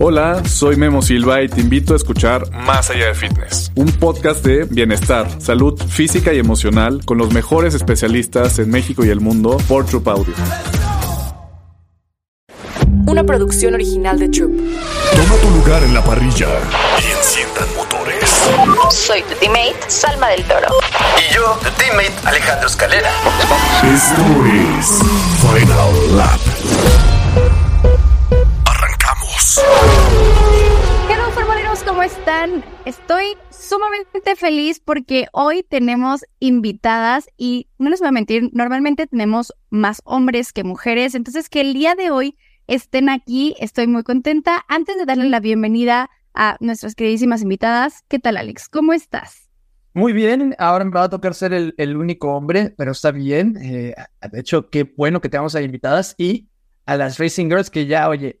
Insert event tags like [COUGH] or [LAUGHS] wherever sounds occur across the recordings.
Hola, soy Memo Silva y te invito a escuchar Más allá de fitness, un podcast de bienestar, salud física y emocional con los mejores especialistas en México y el mundo por Troop Audio. Una producción original de Troop. Toma tu lugar en la parrilla y enciendan motores. Soy tu teammate, Salma del Toro. Y yo, tu teammate, Alejandro Escalera. Esto es Final Lap. Hello, formoleros, ¿cómo están? Estoy sumamente feliz porque hoy tenemos invitadas y no les voy a mentir, normalmente tenemos más hombres que mujeres, entonces que el día de hoy estén aquí, estoy muy contenta. Antes de darle la bienvenida a nuestras queridísimas invitadas, ¿qué tal Alex? ¿Cómo estás? Muy bien, ahora me va a tocar ser el, el único hombre, pero está bien. Eh, de hecho, qué bueno que tengamos a invitadas y a las Racing Girls que ya, oye,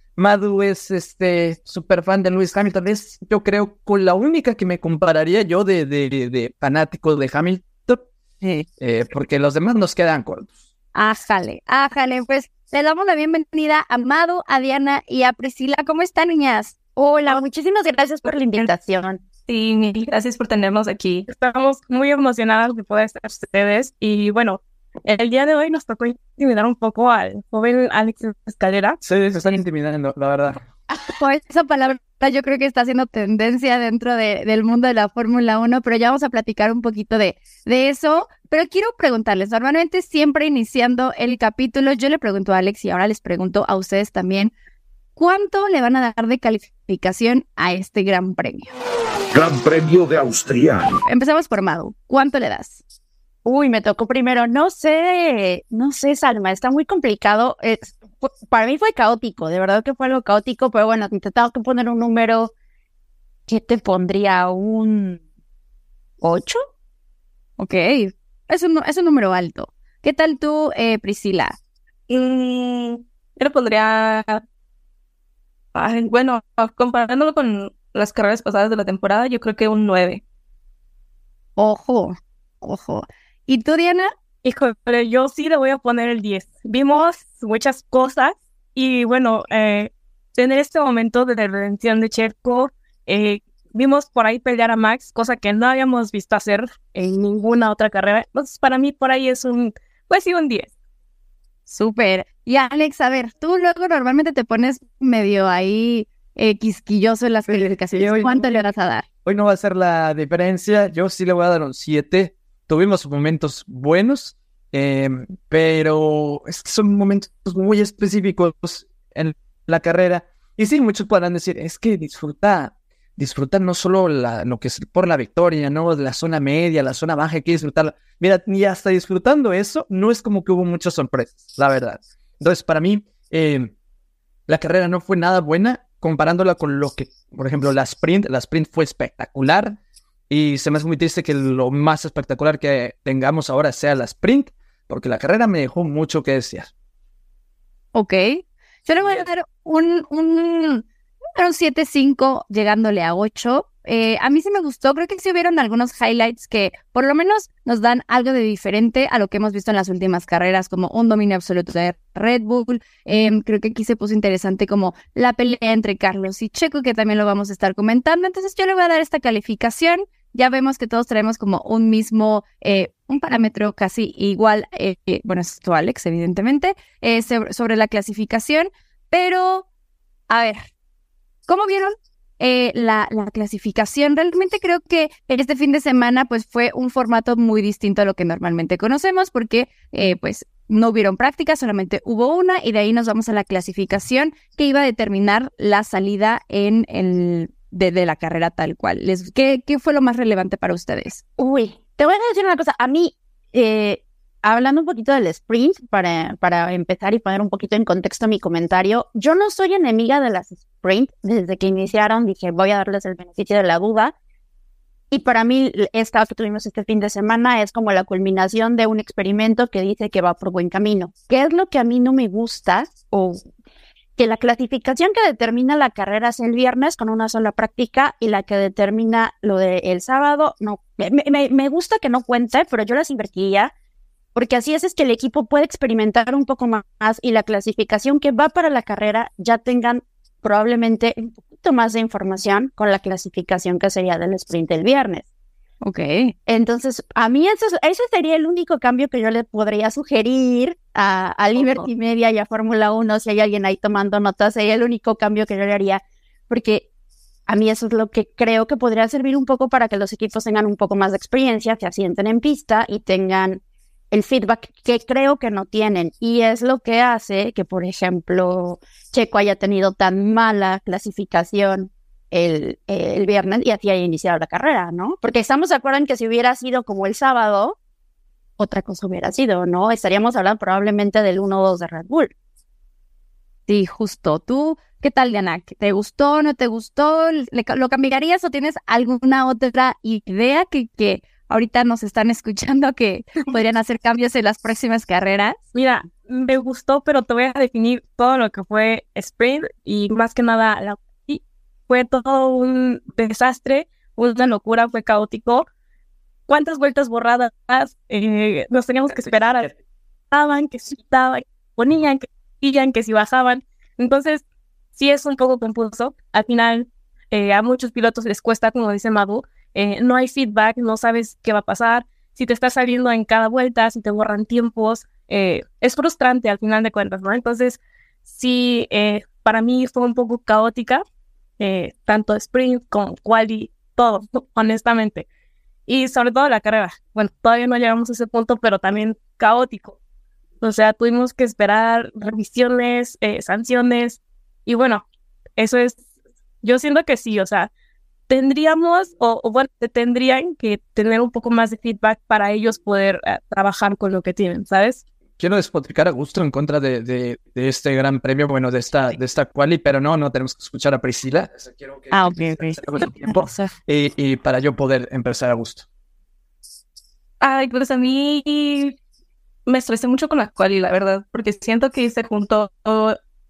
Madu es este súper fan de Lewis Hamilton. Es, yo creo, con la única que me compararía yo de, de, de fanáticos de Hamilton, eh, porque los demás nos quedan cortos. Ájale, ájale, pues le damos la bienvenida a Mado, a Diana y a Priscila. ¿Cómo están, niñas? Hola, muchísimas gracias por la invitación. Sí, mil gracias por tenernos aquí. Estamos muy emocionadas de poder estar ustedes. Y bueno, el día de hoy nos tocó intimidar un poco al joven Alex Escalera. Sí, se están intimidando, la verdad. Pues esa palabra yo creo que está haciendo tendencia dentro de- del mundo de la Fórmula 1, pero ya vamos a platicar un poquito de, de eso. Pero quiero preguntarles, normalmente siempre iniciando el capítulo, yo le pregunto a Alex y ahora les pregunto a ustedes también, ¿cuánto le van a dar de calificación a este gran premio? Gran Premio de Austria. Empezamos por Madu, ¿cuánto le das? Uy, me tocó primero. No sé, no sé, Salma, está muy complicado. Es- para mí fue caótico, de verdad que fue algo caótico, pero bueno, te tengo que poner un número. ¿Qué te pondría? ¿Un 8? Ok, es un, es un número alto. ¿Qué tal tú, eh, Priscila? Mm, yo le pondría. ay, bueno, comparándolo con las carreras pasadas de la temporada, yo creo que un 9. Ojo, ojo. ¿Y tú, Diana? Hijo, pero yo sí le voy a poner el 10. Vimos muchas cosas y bueno, eh, tener este momento de redención de Checo, eh, vimos por ahí pelear a Max, cosa que no habíamos visto hacer en ninguna otra carrera. Entonces, para mí por ahí es un, pues sí, un 10. Súper. Y Alex, a ver, tú luego normalmente te pones medio ahí eh, quisquilloso en las calificaciones. hoy- ¿Cuánto le vas a dar? Hoy no va a ser la diferencia. Yo sí le voy a dar un 7. Tuvimos momentos buenos, eh, pero es que son momentos muy específicos en la carrera. Y sí, muchos podrán decir, es que disfruta, disfruta no solo lo que es por la victoria, ¿no? La zona media, la zona baja, hay que disfrutarla. Mira, ni hasta disfrutando eso, no es como que hubo muchas sorpresas, la verdad. Entonces, para mí, eh, la carrera no fue nada buena comparándola con lo que, por ejemplo, la sprint, la sprint fue espectacular y se me hace muy triste que lo más espectacular que tengamos ahora sea la sprint, porque la carrera me dejó mucho que desear. Ok. Yo le voy a dar un, un, un 7.5 llegándole a 8. Eh, a mí sí me gustó, creo que sí hubieron algunos highlights que por lo menos nos dan algo de diferente a lo que hemos visto en las últimas carreras, como un dominio absoluto de Red Bull. Eh, creo que aquí se puso interesante como la pelea entre Carlos y Checo, que también lo vamos a estar comentando. Entonces yo le voy a dar esta calificación. Ya vemos que todos traemos como un mismo, eh, un parámetro casi igual, eh, eh, bueno, esto Alex, evidentemente, eh, sobre, la clasificación, pero, a ver, ¿cómo vieron eh, la, la clasificación? Realmente creo que este fin de semana pues fue un formato muy distinto a lo que normalmente conocemos porque pues no hubieron prácticas, solamente hubo una y de ahí nos vamos a la clasificación que iba a determinar la salida en el de, de la carrera tal cual. Les, ¿qué, ¿Qué fue lo más relevante para ustedes? Uy, te voy a decir una cosa. A mí, eh, hablando un poquito del sprint, para, para empezar y poner un poquito en contexto mi comentario, yo no soy enemiga de las sprint. Desde que iniciaron dije, voy a darles el beneficio de la duda. Y para mí, esta que tuvimos este fin de semana es como la culminación de un experimento que dice que va por buen camino. ¿Qué es lo que a mí no me gusta? O que la clasificación que determina la carrera es el viernes con una sola práctica y la que determina lo del sábado, no. Me, me, gusta que no cuente, pero yo las invertiría porque así es, es que el equipo puede experimentar un poco más y la clasificación que va para la carrera ya tengan probablemente un poquito más de información con la clasificación que sería del sprint del viernes. Ok. Entonces, a mí eso, ese sería el único cambio que yo le podría sugerir a, a Liberty Media y a Fórmula 1, si hay alguien ahí tomando notas, sería el único cambio que yo le haría, porque a mí eso es lo que creo que podría servir un poco para que los equipos tengan un poco más de experiencia, se asienten en pista y tengan el feedback que creo que no tienen. Y es lo que hace que, por ejemplo, Checo haya tenido tan mala clasificación el, el viernes y así haya iniciado la carrera, ¿no? Porque estamos de acuerdo en que si hubiera sido como el sábado, otra cosa hubiera sido, ¿no? Estaríamos hablando probablemente del 1-2 de Red Bull. Sí, justo. ¿Tú qué tal, Diana? ¿Te gustó, no te gustó? ¿Lo cambiarías o tienes alguna otra idea que, que ahorita nos están escuchando que podrían hacer cambios en las próximas carreras? Mira, me gustó, pero te voy a definir todo lo que fue sprint y más que nada la... fue todo un desastre, una locura, fue caótico. ¿Cuántas vueltas borradas eh, nos teníamos que esperar a que estaban, que ponían, que iban, que si bajaban? Entonces, sí es un poco confuso. Al final, eh, a muchos pilotos les cuesta, como dice Madu, eh, no hay feedback, no sabes qué va a pasar, si te está saliendo en cada vuelta, si te borran tiempos, eh, es frustrante al final de cuentas, ¿no? Entonces, sí, eh, para mí fue un poco caótica, tanto sprint como quali, todo, [LAUGHS] honestamente. Y sobre todo la carrera. Bueno, todavía no llegamos a ese punto, pero también caótico. O sea, tuvimos que esperar revisiones, sanciones, y bueno, eso es, yo siento que sí, o sea, tendríamos, o, bueno, tendrían que tener un poco más de feedback para ellos poder eh, trabajar con lo que tienen, ¿sabes? Quiero despotricar a gusto en contra de, de, este gran premio, bueno, de esta, de esta quali, pero no, no tenemos que escuchar a Priscila. ah, ok, ok. y, para yo poder empezar a gusto. Ay, pues a mí me estresé mucho con la quali, la verdad, porque siento que se juntó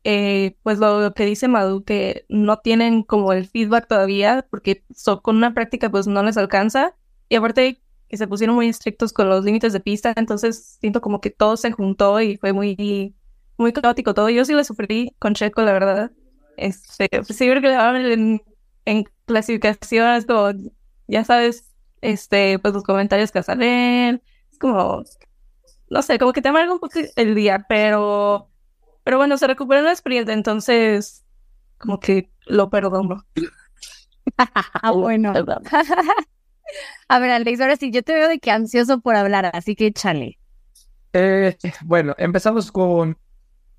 eh, pues lo que dice Madu, que no tienen como el feedback todavía, porque con una práctica pues no les alcanza. Y aparte que se pusieron muy estrictos con los límites de pista, entonces siento como que todo se juntó y fue muy, muy caótico todo. Yo sí lo sufrí con Checo, la verdad. Este, sí, que en, en clasificación es como, ya sabes, este, pues los comentarios que salen, es como, no sé, como que te amarga un poco el día, pero pero bueno, se recuperó la experiencia, entonces como que lo perdono. [LAUGHS] ah, bueno. [LAUGHS] A ver, Alex, ahora sí, yo te veo de que ansioso por hablar, así que échale. Eh, bueno, empezamos con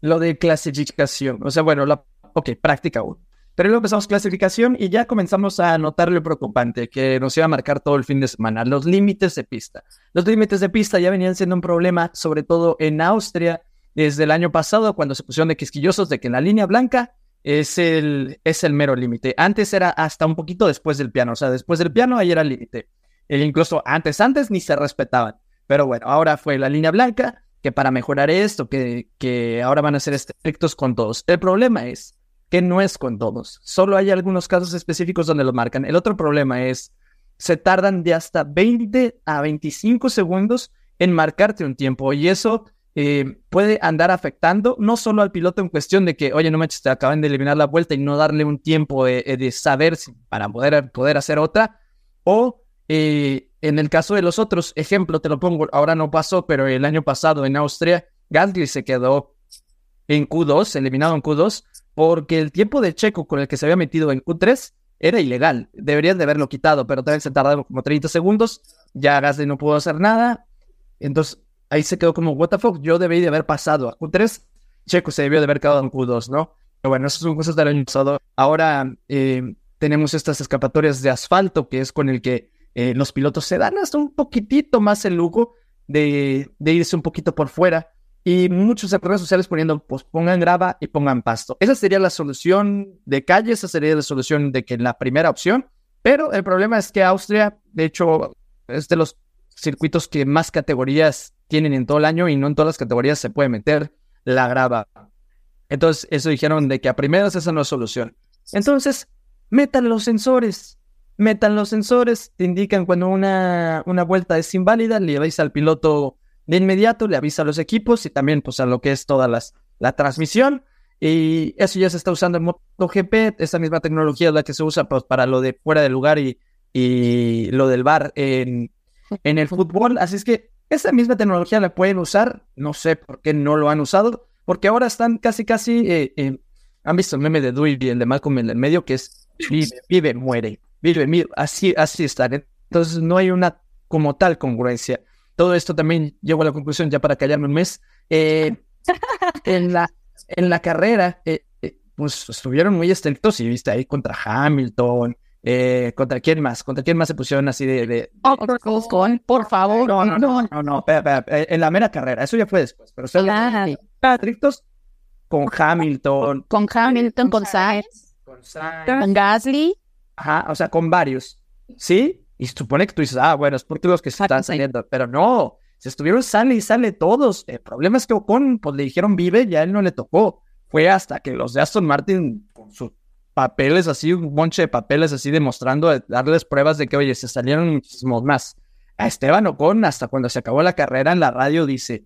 lo de clasificación. O sea, bueno, la, ok, práctica 1. Pero luego empezamos clasificación y ya comenzamos a notar lo preocupante que nos iba a marcar todo el fin de semana, los límites de pista. Los límites de pista ya venían siendo un problema, sobre todo en Austria, desde el año pasado cuando se pusieron de quisquillosos de que la línea blanca es el, es el mero límite. Antes era hasta un poquito después del piano, o sea, después del piano ahí era el límite. E incluso antes, antes ni se respetaban. Pero bueno, ahora fue la línea blanca, que para mejorar esto, que, que ahora van a ser estrictos con todos. El problema es que no es con todos. Solo hay algunos casos específicos donde lo marcan. El otro problema es, se tardan de hasta 20 a 25 segundos en marcarte un tiempo. Y eso eh, puede andar afectando no solo al piloto en cuestión de que, oye, no manches, te acaban de eliminar la vuelta y no darle un tiempo de, eh, saber si, para poder, poder hacer otra, o eh, en el caso de los otros, ejemplo, te lo pongo, ahora no pasó, pero el año pasado en Austria, Gasly se quedó en Q2, eliminado en Q2, porque el tiempo de Checo con el que se había metido en Q3 era ilegal. Deberían de haberlo quitado, pero también se tardaron como 30 segundos. Ya Gasly no pudo hacer nada. Entonces, ahí se quedó como, what the fuck, yo debí de haber pasado a Q3, Checo se debió de haber quedado en Q2, ¿no? Pero bueno, esas son cosas del año pasado. Ahora eh, tenemos estas escapatorias de asfalto, que es con el que eh, los pilotos se dan hasta un poquitito más el lujo de, irse un poquito por fuera. Y muchos en redes sociales poniendo, pues pongan grava y pongan pasto. Esa sería la solución de calle, esa sería la solución de que la primera opción Pero el problema es que Austria, de hecho, es de los circuitos que más categorías tienen en todo el año y no en todas las categorías se puede meter la grava. Entonces, eso dijeron de que a primeras esa no es solución. Entonces, metan los sensores. Metan los sensores, te indican cuando una, una vuelta es inválida, le avisa al piloto de inmediato, le avisa a los equipos y también pues a lo que es toda las, la transmisión. Y eso ya se está usando en MotoGP, esa misma tecnología es la que se usa pues, para lo de fuera del lugar y, y lo del bar en, en el fútbol. Así es que esa misma tecnología la pueden usar, no sé por qué no lo han usado, porque ahora están casi, casi, eh, eh, han visto el meme de Dewey y el de Malcolm en el medio, que es vive, vive, muere, vive, vive, así, así están. Entonces no hay una como tal congruencia. Todo esto también llego a la conclusión, ya para callarme un mes, eh, en, la, en la carrera, pues estuvieron muy estrictos y viste ahí contra Hamilton, eh, ¿Contra quién más? ¿Contra quién más se pusieron así de... de... con, por favor. No, no, no, no, no, en la mera carrera, eso ya fue después, pero ustedes estrictos con Hamilton. Con Hamilton, con Sainz, con, Sainz, con Gasly. Ajá, o sea, con varios, ¿sí? Y supone que tú dices, ah, bueno, es porque los que están saliendo, pero no, se estuvieron sale y sale todos. El problema es que Ocon, pues le dijeron vive, ya él no le tocó. Fue hasta que los de Aston Martin, con su papeles así, un monche de papeles así demostrando, darles pruebas de que, oye, se salieron muchísimos más. A Esteban Ocon, hasta cuando se acabó la carrera en la radio, dice,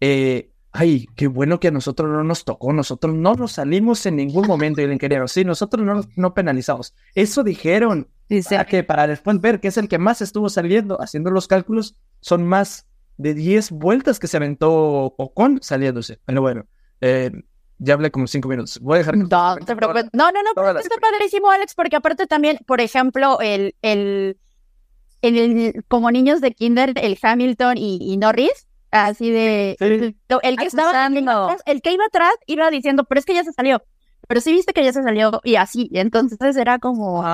eh, ay, qué bueno que a nosotros no nos tocó, nosotros no nos salimos en ningún momento, y el ingeniero, sí, nosotros no, no penalizamos. Eso dijeron, dice que para después ver que es el que más estuvo saliendo, haciendo los cálculos, son más de 10 vueltas que se aventó Ocon saliéndose. Pero bueno, eh, ya hablé como cinco minutos. Voy a dejar. No, no, no, no, está padrísimo, Alex, porque aparte también, por ejemplo, el, el, el, como niños de Kinder, el Hamilton y, Norris, así de. El, que estaba. El que iba atrás iba diciendo, pero es que ya se salió. Pero sí viste que ya se salió y así. Y entonces era como.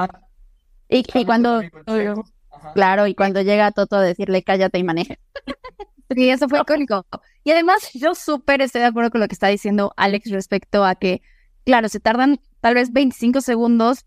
Y, y, cuando. Claro, y cuando llega Toto a decirle cállate y maneje. [LAUGHS] Sí, eso fue icónico. Y además, yo súper estoy de acuerdo con lo que está diciendo Alex respecto a que, claro, se tardan tal vez 25 segundos,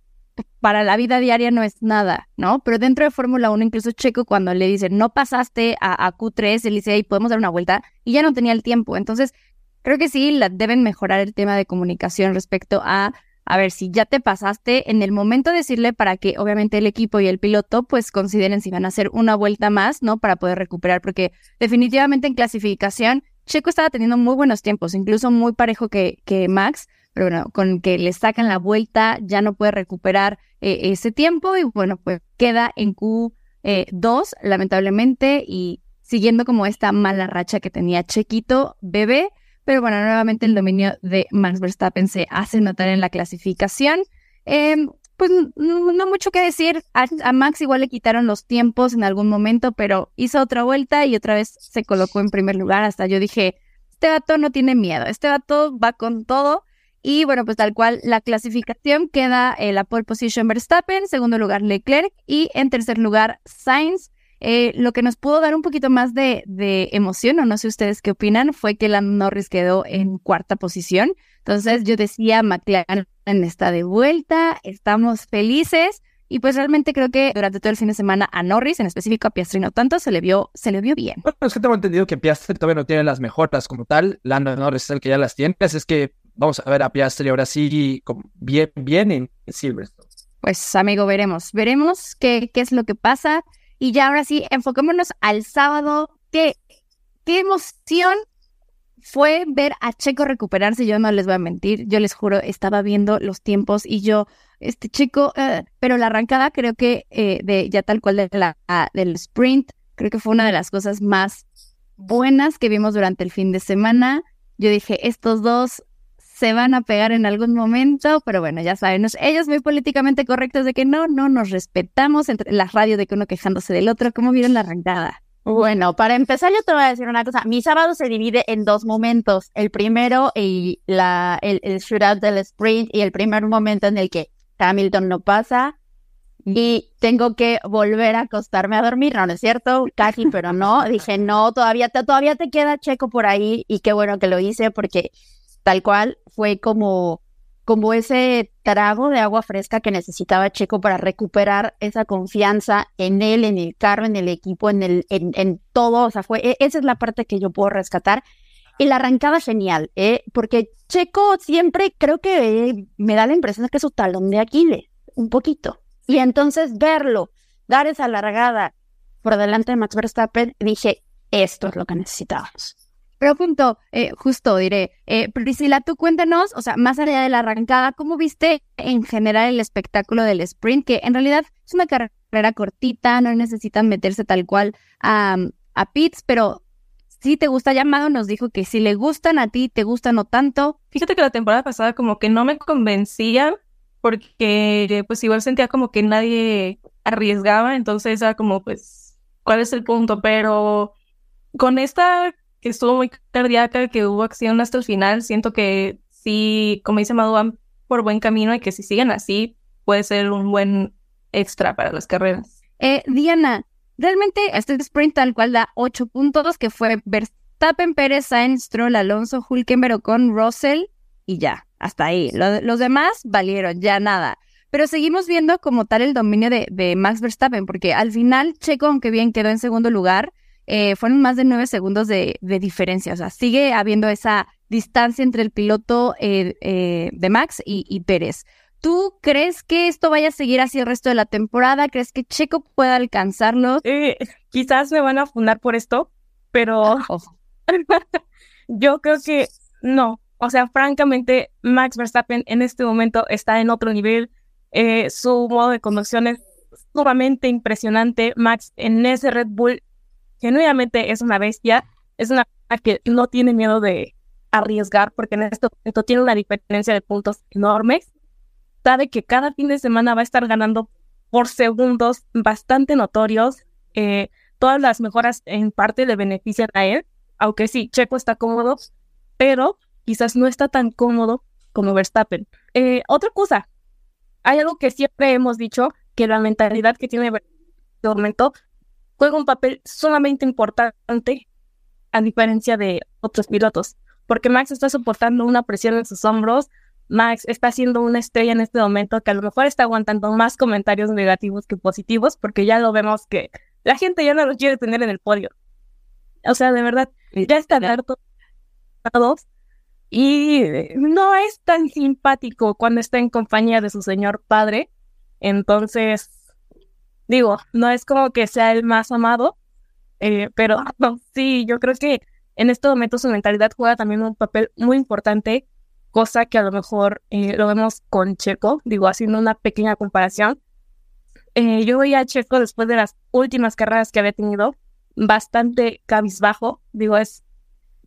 para la vida diaria no es nada, ¿no? Pero dentro de Fórmula 1, incluso Checo, cuando le dicen, no pasaste a, Q3, él dice, ahí podemos dar una vuelta, y ya no tenía el tiempo. Entonces, creo que sí, la, deben mejorar el tema de comunicación respecto a a ver, si ya te pasaste, en el momento de decirle para que obviamente el equipo y el piloto pues consideren si van a hacer una vuelta más, ¿no? Para poder recuperar, porque definitivamente en clasificación Checo estaba teniendo muy buenos tiempos, incluso muy parejo que, que Max, pero bueno, con que le sacan la vuelta ya no puede recuperar eh, ese tiempo y bueno, pues queda en Q2 eh, lamentablemente y siguiendo como esta mala racha que tenía Chequito bebé pero bueno, nuevamente el dominio de Max Verstappen se hace notar en la clasificación. Em, pues no mucho que decir. A, Max igual le quitaron los tiempos en algún momento, pero hizo otra vuelta y otra vez se colocó en primer lugar. Hasta yo dije, este vato no tiene miedo, este vato va con todo. Y bueno, pues tal cual la clasificación queda en la pole position Verstappen, segundo lugar Leclerc y en tercer lugar Sainz. Eh, lo que nos pudo dar un poquito más de, emoción, o no sé ustedes qué opinan, fue que la Norris quedó en cuarta posición. Entonces yo decía, McLaren está de vuelta, estamos felices. Y pues realmente creo que durante todo el fin de semana a Norris, en específico a Piastri no tanto, se le vio, se le vio bien. Bueno, es que tengo entendido que Piastri todavía no tiene las mejoras como tal. Lando Norris es el que ya las tiene. Así es que vamos a ver a Piastri ahora sí bien, bien en Silverstone. Pues amigo, veremos. Veremos qué, qué es lo que pasa. Y ya ahora sí, enfoquémonos al sábado. ¿Qué, qué emoción fue ver a Checo recuperarse? Yo no les voy a mentir, yo les juro, estaba viendo los tiempos y yo, este Checo, eh, pero la arrancada creo que eh, de ya tal cual de la, del sprint, creo que fue una de las cosas más buenas que vimos durante el fin de semana. Yo dije, estos dos se van a pegar en algún momento, pero bueno, ya saben, ellos muy políticamente correctos de que no, no nos respetamos entre las radios de que uno quejándose del otro. ¿Cómo vieron la arrancada? Bueno, para empezar yo te voy a decir una cosa. Mi sábado se divide en dos momentos. El primero, y la, el, el shootout del sprint y el primer momento en el que Hamilton no pasa y tengo que volver a acostarme a dormir. No, no es cierto, casi, pero no. Dije, no, todavía te, todavía te queda checo por ahí y qué bueno que lo hice porque tal cual fue como como ese trago de agua fresca que necesitaba Checo para recuperar esa confianza en él, en el carro, en el equipo, en, el, en, todo. O sea, fue, e, esa es la parte que yo puedo rescatar. Y la arrancada genial, ¿eh? porque Checo siempre creo que eh, me da la impresión de que es su talón de Aquiles, un poquito. Y entonces verlo, dar esa largada por delante de Max Verstappen, dije, esto es lo que necesitábamos. Pero eh, justo diré, eh, Priscila, tú cuéntanos, o sea, más allá de la arrancada, ¿cómo viste en general el espectáculo del sprint? Que en realidad es una carrera cortita, no necesitan meterse tal cual a, a pits, pero si te gusta llamado, nos dijo que si le gustan a ti, te gustan no tanto. Fíjate que la temporada pasada como que no me convencían porque pues igual sentía como que nadie arriesgaba, entonces era como pues, ¿cuál es el punto? Pero con esta estuvo muy cardíaca, que hubo acción hasta el final, siento que sí, como dice Madu, van por buen camino y que si siguen así, puede ser un buen extra para las carreras. Eh, Diana, realmente este sprint tal cual da ocho puntos, que fue Verstappen, Pérez, Sainz, Stroll, Alonso, Hulkenberg con Russell y ya, hasta ahí. los demás valieron, ya nada. Pero seguimos viendo como tal el dominio de, de Max Verstappen, porque al final Checo, aunque bien quedó en segundo lugar, eh, fueron más de nueve segundos de, diferencia. O sea, sigue habiendo esa distancia entre el piloto eh, eh, de Max y, Pérez. ¿Tú crees que esto vaya a seguir así el resto de la temporada? ¿Crees que Checo pueda alcanzarlo? quizás me van a fundar por esto, pero [LAUGHS] yo creo que no. O sea, francamente, Max Verstappen en este momento está en otro nivel. su modo de conducción es sumamente impresionante. Max en ese Red Bull genuinamente es una bestia, es una que no tiene miedo de arriesgar, porque en este momento tiene una diferencia de puntos enormes. Sabe que cada fin de semana va a estar ganando por segundos bastante notorios. Eh, todas las mejoras en parte le benefician a él, aunque sí, Checo está cómodo, pero quizás no está tan cómodo como Verstappen. Eh, otra cosa, hay algo que siempre hemos dicho, que la mentalidad que tiene Verstappen juega un papel sumamente importante a diferencia de otros pilotos, porque Max está soportando una presión en sus hombros, Max está siendo una estrella en este momento que a lo mejor está aguantando más comentarios negativos que positivos, porque ya lo vemos que la gente ya no lo quiere tener en el podio. O sea, de verdad, ya están hartos y no es tan simpático cuando está en compañía de su señor padre. Entonces, Digo, no es como que sea el más amado, eh, pero [LAUGHS] sí, yo creo que en este momento su mentalidad juega también un papel muy importante, cosa que a lo mejor eh, lo vemos con Checo, digo, haciendo una pequeña comparación. Eh, yo veía a Checo después de las últimas carreras que había tenido, bastante cabizbajo, digo, es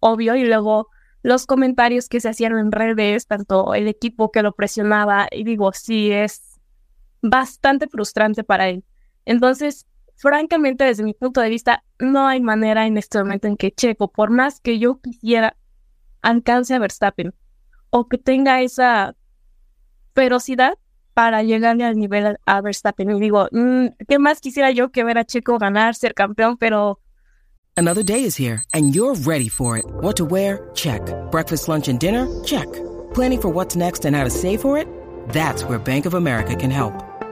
obvio, y luego los comentarios que se hacían en redes, tanto el equipo que lo presionaba, y digo, sí, es bastante frustrante para él. Entonces, francamente, desde mi punto de vista, no hay manera en este momento en que Checo, por más que yo quisiera, alcance a Verstappen o que tenga esa ferocidad para llegarle al nivel a Verstappen. Y digo, mm, ¿qué más quisiera yo que ver a Checo ganar, ser campeón? Pero Another day is here and you're ready for it. What to wear? Check. Breakfast, lunch and dinner? Check. Planning for what's next and how to save for it? That's where Bank of America can help.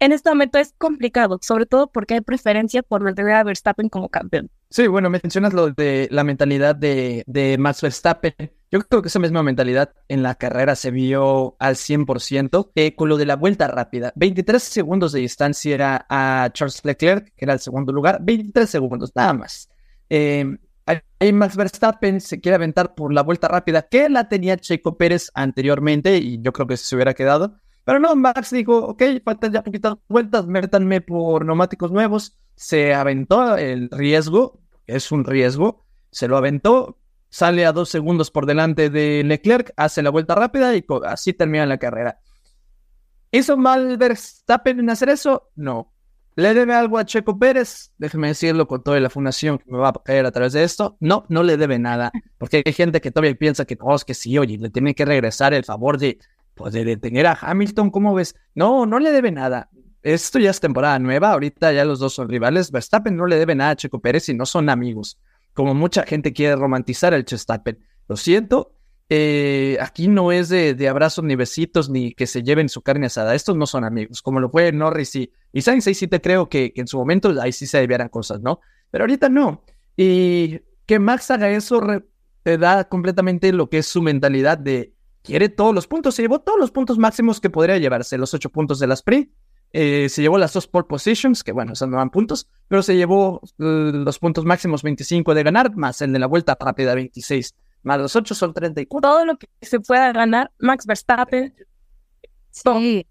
En este momento es complicado, sobre todo porque hay preferencia por mantener a Verstappen como campeón. Sí, bueno, mencionas lo de la mentalidad de, de Max Verstappen. Yo creo que esa misma mentalidad en la carrera se vio al 100% eh, con lo de la vuelta rápida. 23 segundos de distancia era a Charles Leclerc, que era el segundo lugar. 23 segundos, nada más. Eh, ahí Max Verstappen se quiere aventar por la vuelta rápida que la tenía Checo Pérez anteriormente y yo creo que se hubiera quedado. Pero no, Max dijo, ok, faltan ya poquitas vueltas, métanme por neumáticos nuevos. Se aventó el riesgo, es un riesgo, se lo aventó, sale a dos segundos por delante de Leclerc, hace la vuelta rápida y así termina la carrera. ¿Hizo mal Verstappen en hacer eso? No. ¿Le debe algo a Checo Pérez? Déjeme decirlo con toda la fundación que me va a caer a través de esto. No, no le debe nada. Porque hay gente que todavía piensa que, oh, es que sí, oye, le tiene que regresar el favor de, pues, de detener a Hamilton. ¿Cómo ves? No, no le debe nada. Esto ya es temporada nueva. Ahorita ya los dos son rivales. Verstappen no le debe nada a Checo Pérez y no son amigos. Como mucha gente quiere romantizar el Verstappen. Lo siento, eh, aquí no es de, de, abrazos ni besitos ni que se lleven su carne asada. Estos no son amigos, como lo fue Norris y, y Sainz. Ahí sí te creo que, que, en su momento ahí sí se debieran cosas, ¿no? Pero ahorita no. Y que Max haga eso te da completamente lo que es su mentalidad de quiere todos los puntos. Se llevó todos los puntos máximos que podría llevarse, los ocho puntos de la sprint. Eh, se llevó las dos pole positions, que bueno, esos no dan puntos, pero se llevó uh, los puntos máximos 25 de ganar, más el de la vuelta rápida 26 más los 8 son 34. Todo lo que se pueda ganar, Max Verstappen. Sí.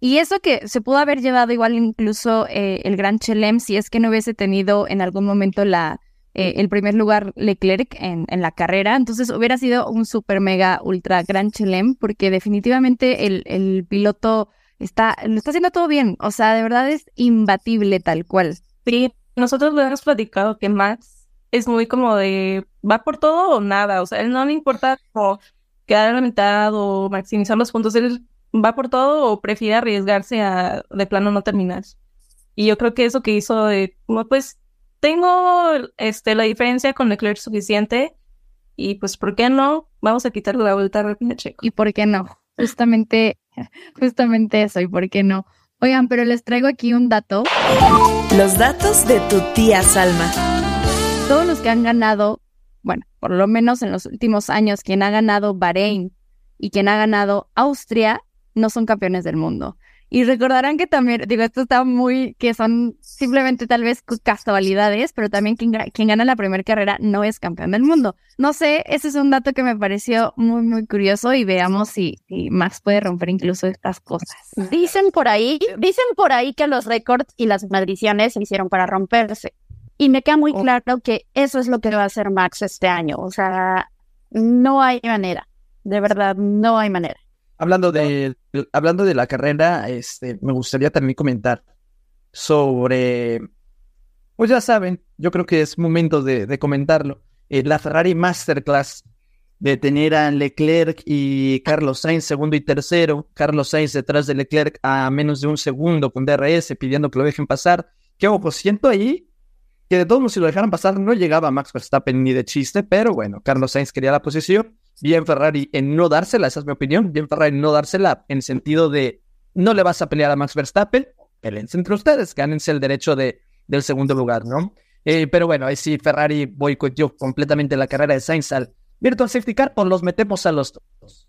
Y eso que se pudo haber llevado igual incluso eh, el Gran Chelem si es que no hubiese tenido en algún momento la, eh, el primer lugar Leclerc en, en, la carrera. Entonces hubiera sido un super mega ultra Gran Chelem porque definitivamente el, el piloto está, lo está haciendo todo bien. O sea, de verdad es imbatible tal cual. Sí, nosotros lo hemos platicado que Max es muy como de va por todo o nada. O sea, él no le importa como quedar a la mitad o maximizar los puntos. Él va por todo o prefiere arriesgarse a de plano no terminar. Y yo creo que eso que hizo de, como pues, tengo este, la diferencia con Leclerc suficiente y pues, ¿por qué no? Vamos a quitarle la vuelta rápida Checo. ¿Y por qué no? Justamente, [LAUGHS] justamente eso, ¿y por qué no? Oigan, pero les traigo aquí un dato. Los datos de tu tía Salma. Todos los que han ganado bueno, por lo menos en los últimos años, quien ha ganado Bahrein y quien ha ganado Austria no son campeones del mundo. Y recordarán que también, digo, esto está muy, que son simplemente tal vez casualidades, pero también quien, quien gana la primera carrera no es campeón del mundo. No sé, ese es un dato que me pareció muy, muy curioso y veamos si, si Max puede romper incluso estas cosas. Dicen por ahí, dicen por ahí que los récords y las maldiciones se hicieron para romperse. Y me queda muy Oh. claro que eso es lo que va a hacer Max este año. O sea, no hay manera. De verdad, no hay manera. Hablando de, hablando de la carrera, este, me gustaría también comentar sobre, pues ya saben, yo creo que es momento de, de comentarlo, eh, la Ferrari Masterclass de tener a Leclerc y Carlos Sainz segundo y tercero, Carlos Sainz detrás de Leclerc a menos de un segundo con DRS pidiendo que lo dejen pasar, que ojo, siento ahí que de todos modos si lo dejaran pasar no llegaba Max Verstappen ni de chiste, pero bueno, Carlos Sainz quería la posición, bien Ferrari en no dársela, esa es mi opinión, bien Ferrari en no dársela en sentido de no le vas a pelear a Max Verstappen, peleense entre ustedes, gánense el derecho de, del segundo lugar, ¿no? Eh, pero bueno, ahí sí Ferrari boicoteó completamente la carrera de Sainz al Virtual Safety Car, pues los metemos a los dos.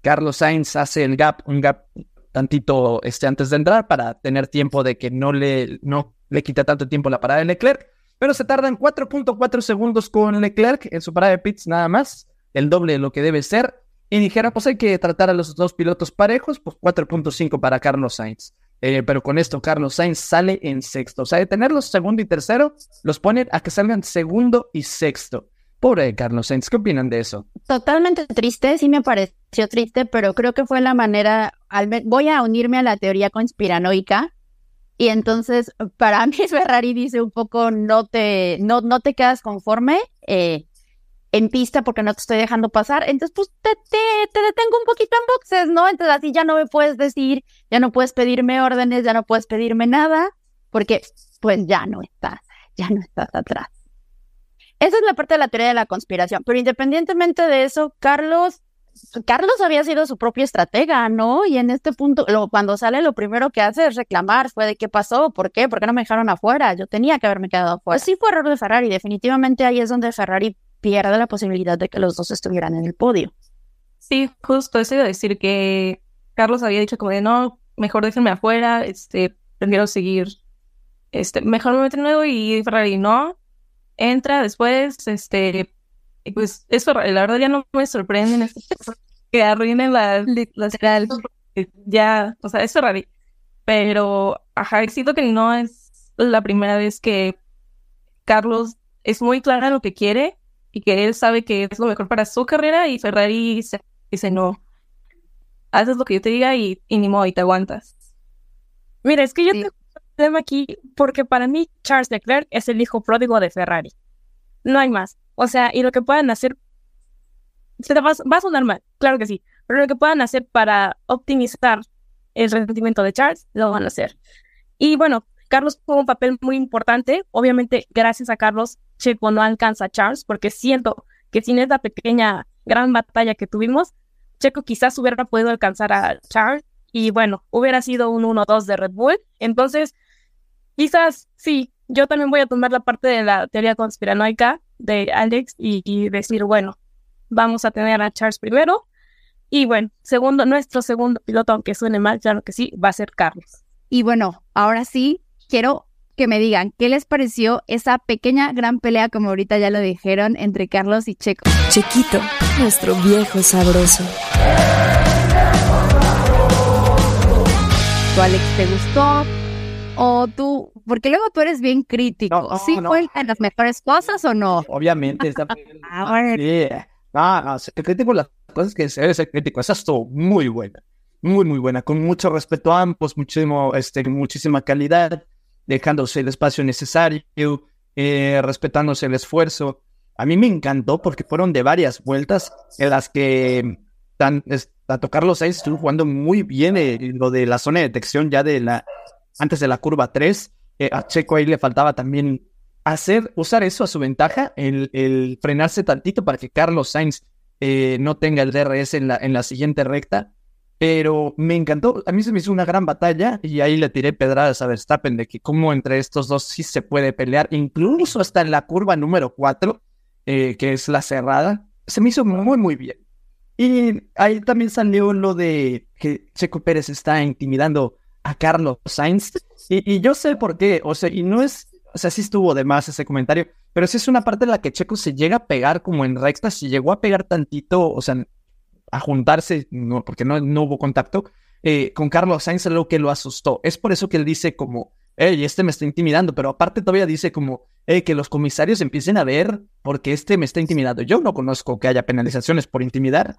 Carlos Sainz hace el gap, un gap tantito este, antes de entrar para tener tiempo de que no le, no le quita tanto tiempo la parada de Leclerc, pero se tardan 4.4 segundos con Leclerc en su parada de pits nada más, el doble de lo que debe ser, y dijeron, pues hay que tratar a los dos pilotos parejos, pues 4.5 para Carlos Sainz. Eh, pero con esto Carlos Sainz sale en sexto. O sea, de tenerlos segundo y tercero, los ponen a que salgan segundo y sexto. Pobre Carlos Sainz, ¿qué opinan de eso? Totalmente triste, sí me pareció triste, pero creo que fue la manera, voy a unirme a la teoría conspiranoica y entonces para [LAUGHS] mí Ferrari dice un poco no te, no, no te quedas conforme eh, en pista porque no te estoy dejando pasar, entonces pues te, te, te detengo un poquito en boxes, ¿no? Entonces así ya no me puedes decir, ya no puedes pedirme órdenes, ya no puedes pedirme nada, porque pues ya no estás, ya no estás atrás. Esa es la parte de la teoría de la conspiración. Pero independientemente de eso, Carlos, Carlos había sido su propio estratega, ¿no? Y en este punto, lo- cuando sale, lo primero que hace es reclamar, fue de qué pasó, por qué, por qué no me dejaron afuera, yo tenía que haberme quedado afuera. Pues sí fue error de Ferrari, definitivamente ahí es donde Ferrari pierde la posibilidad de que los dos estuvieran en el podio. Sí, justo eso iba a decir que Carlos había dicho como de no, mejor déjenme afuera, este, prefiero seguir, este, mejor me meto nuevo y Ferrari no, entra después, este, pues eso, la verdad ya no me sorprende en este que arruinen las porque ya, o sea, es Ferrari, pero, ajá, siento que no es la primera vez que Carlos es muy clara lo que quiere y que él sabe que es lo mejor para su carrera y Ferrari se- dice no, haces lo que yo te diga y, y ni modo y te aguantas. Mira, es que yo te problema aquí porque para mí Charles Leclerc es el hijo pródigo de Ferrari. No hay más. O sea, y lo que puedan hacer, se te va, va a sonar mal, claro que sí, pero lo que puedan hacer para optimizar el rendimiento de Charles, lo van a hacer. Y bueno, Carlos tuvo un papel muy importante. Obviamente, gracias a Carlos, Checo no alcanza a Charles, porque siento que sin esa pequeña, gran batalla que tuvimos, Checo quizás hubiera podido alcanzar a Charles y bueno, hubiera sido un 1-2 de Red Bull. Entonces, quizás sí, yo también voy a tomar la parte de la teoría conspiranoica de Alex y, decir, bueno, vamos a tener a Charles primero. Y bueno, segundo, nuestro segundo piloto, aunque suene mal, claro que sí, va a ser Carlos. Y bueno, ahora sí, quiero que me digan qué les pareció esa pequeña gran pelea, como ahorita ya lo dijeron, entre Carlos y Checo. Chequito, nuestro viejo sabroso. ¿Tú, Alex, te gustó? O tú, porque luego tú eres bien crítico. ¿Sí fue en las mejores cosas o no? Obviamente. Está... [LAUGHS] ah, sí. No, no, crítico las cosas que se debe ser crítico. Esa estuvo muy buena. Muy, muy buena. Con mucho respeto a ambos, muchísimo, este, muchísima calidad dejándose el espacio necesario, eh, respetándose el esfuerzo. A mí me encantó porque fueron de varias vueltas en las que tan, a tocar los estuvo jugando muy bien eh, lo de la zona de detección ya de la antes de la curva 3. Eh, a Checo ahí le faltaba también hacer, usar eso a su ventaja, el, frenarse tantito para que Carlos Sainz no tenga el DRS en la, en la siguiente recta. Pero me encantó, a mí se me hizo una gran batalla y ahí le tiré pedradas a Verstappen de que como entre estos dos sí se puede pelear, incluso hasta en la curva número 4, eh, que es la cerrada, se me hizo muy, muy bien. Y ahí también salió lo de que Checo Pérez está intimidando a Carlos Sainz. Y, y, yo sé por qué, o sea, y no es, o sea, sí estuvo de más ese comentario, pero sí es una parte en la que Checo se llega a pegar como en recta, si llegó a pegar tantito, o sea, a juntarse, no, porque no, no hubo contacto, eh, con Carlos Sainz lo que lo asustó. Es por eso que él dice como, hey, este me está intimidando, pero aparte todavía dice como, hey, que los comisarios empiecen a ver porque este me está intimidando. Yo no conozco que haya penalizaciones por intimidar.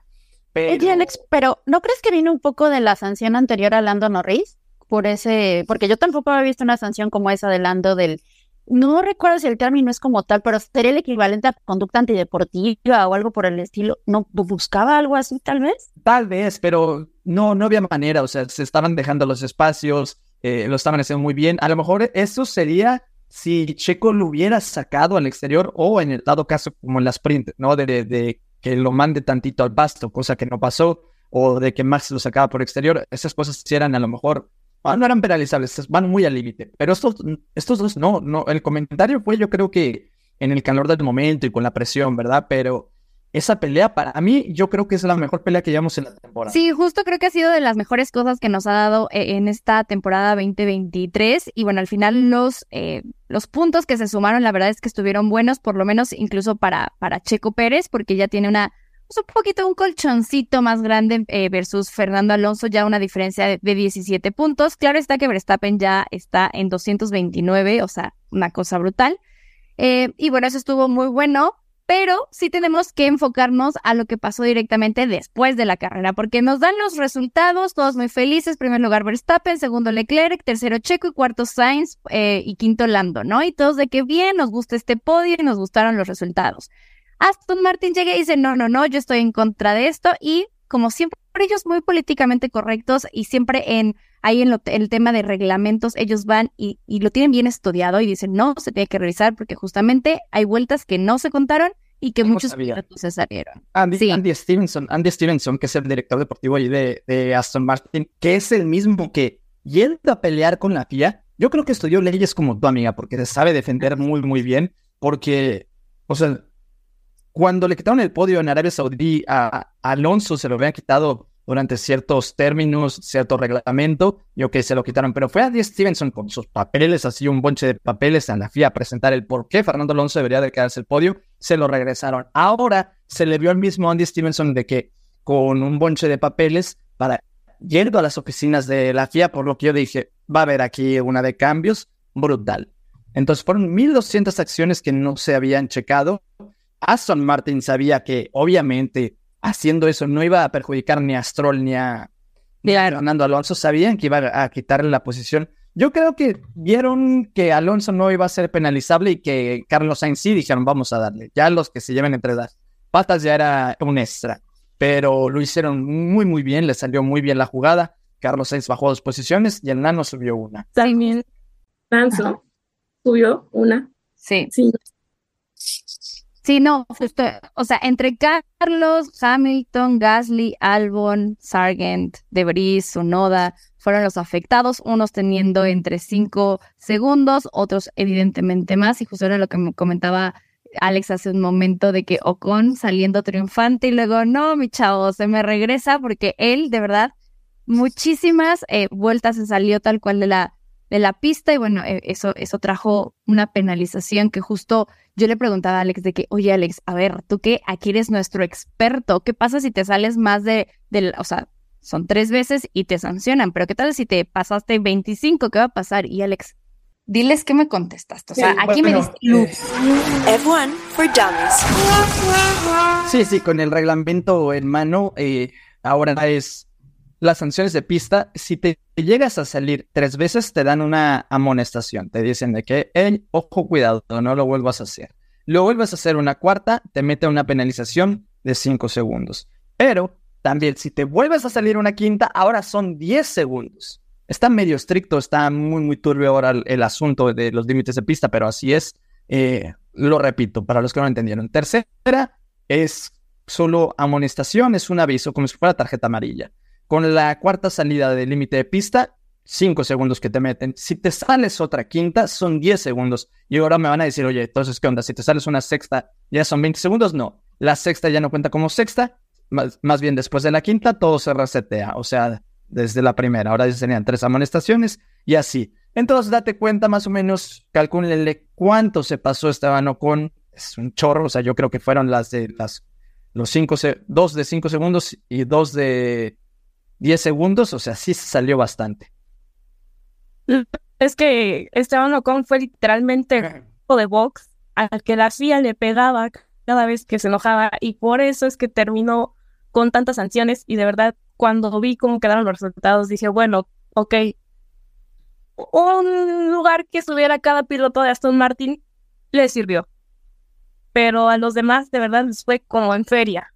Pero... Alex, pero ¿no crees que viene un poco de la sanción anterior a Lando Norris? Por ese, porque yo tampoco había visto una sanción como esa de Lando del no recuerdo si el término es como tal, pero sería el equivalente a conducta antideportiva o algo por el estilo. ¿No buscaba algo así, tal vez? Tal vez, pero no, no había manera. O sea, se estaban dejando los espacios, eh, lo estaban haciendo muy bien. A lo mejor eso sería si Checo lo hubiera sacado al exterior o en el dado caso como en la sprint, ¿no? De, que lo mande tantito al pasto, cosa que no pasó, o de que Max lo sacaba por exterior. Esas cosas eran a lo mejor no eran penalizables, van muy al límite. Pero estos, estos dos no, no. El comentario fue, yo creo que en el calor del momento y con la presión, ¿verdad? Pero esa pelea para mí, yo creo que es la mejor pelea que llevamos en la temporada. Sí, justo creo que ha sido de las mejores cosas que nos ha dado eh, en esta temporada 2023. Y bueno, al final los, eh, los puntos que se sumaron, la verdad es que estuvieron buenos, por lo menos incluso para, para Checo Pérez, porque ya tiene una un poquito un colchoncito más grande eh, versus Fernando Alonso, ya una diferencia de, 17 puntos. Claro está que Verstappen ya está en 229, o sea, una cosa brutal. Eh, y bueno, eso estuvo muy bueno, pero sí tenemos que enfocarnos a lo que pasó directamente después de la carrera, porque nos dan los resultados, todos muy felices. Primer lugar Verstappen, segundo Leclerc, tercero Checo y cuarto Sainz eh, y quinto Lando, ¿no? Y todos de que bien, nos gusta este podio y nos gustaron los resultados. Aston Martin llega y dice, no, no, no, yo estoy en contra de esto y como siempre ellos muy políticamente correctos y siempre en ahí en, el tema de reglamentos ellos van y, lo tienen bien estudiado y dicen, no, se tiene que revisar porque justamente hay vueltas que no se contaron y que muchos se salieron. Andy, Andy, Stevenson, Andy Stevenson, que es el director deportivo ahí de, de, Aston Martin, que es el mismo que yendo a pelear con la FIA, yo creo que estudió leyes como tu amiga, porque se sabe defender muy, muy bien, porque, o sea, cuando le quitaron el podio en Arabia Saudí a, Alonso, se lo habían quitado durante ciertos términos, cierto reglamento, yo que se lo quitaron, pero fue a Andy Stevenson con sus papeles, así un bonche de papeles a la FIA a presentar el por qué Fernando Alonso debería de quedarse el podio, se lo regresaron. Ahora se le vio al mismo Andy Stevenson de que con un bonche de papeles para yendo a las oficinas de la FIA, por lo que yo dije, va a haber aquí una de cambios brutal. Entonces fueron 1.200 acciones que no se habían checado Aston Martin sabía que obviamente haciendo eso no iba a perjudicar ni a Stroll ni a, Fernando Alonso, sabían que iba a quitarle la posición. Yo creo que vieron que Alonso no iba a ser penalizable y que Carlos Sainz sí dijeron, vamos a darle. Ya los que se lleven entre las patas ya era un extra. Pero lo hicieron muy, muy bien, le salió muy bien la jugada. Carlos Sainz bajó dos posiciones y el Nano subió una. También Lance subió una. Sí. Sí. Sí, no, justo, o sea, entre Carlos, Hamilton, Gasly, Albon, Sargent, Debris, Sunoda, fueron los afectados, unos teniendo entre cinco segundos, otros evidentemente más, y justo era lo que me comentaba Alex hace un momento de que Ocon saliendo triunfante y luego, no, mi chavo, se me regresa porque él, de verdad, muchísimas eh, vueltas se salió tal cual de la, de la pista y bueno, eh, eso, eso trajo una penalización que justo yo le preguntaba a Alex de que, oye Alex, a ver, tú que aquí eres nuestro experto, ¿qué pasa si te sales más de, de o sea, son tres veces y te sancionan, pero ¿qué tal si te pasaste 25? ¿Qué va a pasar? Y Alex, diles qué me contestaste. O sea, aquí me diste luz. F1 for Dummies. Sí, sí, con el reglamento en mano, eh, ahora es las sanciones de pista. Si te llegas a salir tres veces, te dan una amonestación. Te dicen de que, hey, ojo, cuidado, no lo vuelvas a hacer. Lo vuelves a hacer una cuarta, te mete una penalización de cinco segundos. Pero también, si te vuelves a salir una quinta, ahora son 10 segundos. Está medio estricto, está muy, muy turbio ahora el, asunto de los límites de pista, pero así es. Eh, lo repito, para los que no entendieron. Tercera es solo amonestación, es un aviso, como si fuera tarjeta amarilla. Con la cuarta salida del límite de pista, 5 segundos que te meten. Si te sales otra quinta, son 10 segundos. Y ahora me van a decir, oye, entonces, ¿qué onda? Si te sales una sexta, ¿ya son 20 segundos? No. La sexta ya no cuenta como sexta. Más, más bien, después de la quinta, todo se resetea. O sea, desde la primera. Ahora ya serían tres amonestaciones y así. Entonces, date cuenta más o menos, calcúlenle cuánto se pasó Esteban Ocon. Es un chorro, o sea, yo creo que fueron las de las los cinco, dos de 5 segundos y dos de 10 segundos, o sea, sí se salió bastante. Es que Esteban Ocon fue literalmente de box al que la FIA le pegaba cada vez que se enojaba y por eso es que terminó con tantas sanciones y de verdad cuando vi cómo quedaron los resultados dije, bueno, ok, un lugar que estuviera cada piloto de Aston Martin le sirvió, pero a los demás de verdad les fue como en feria.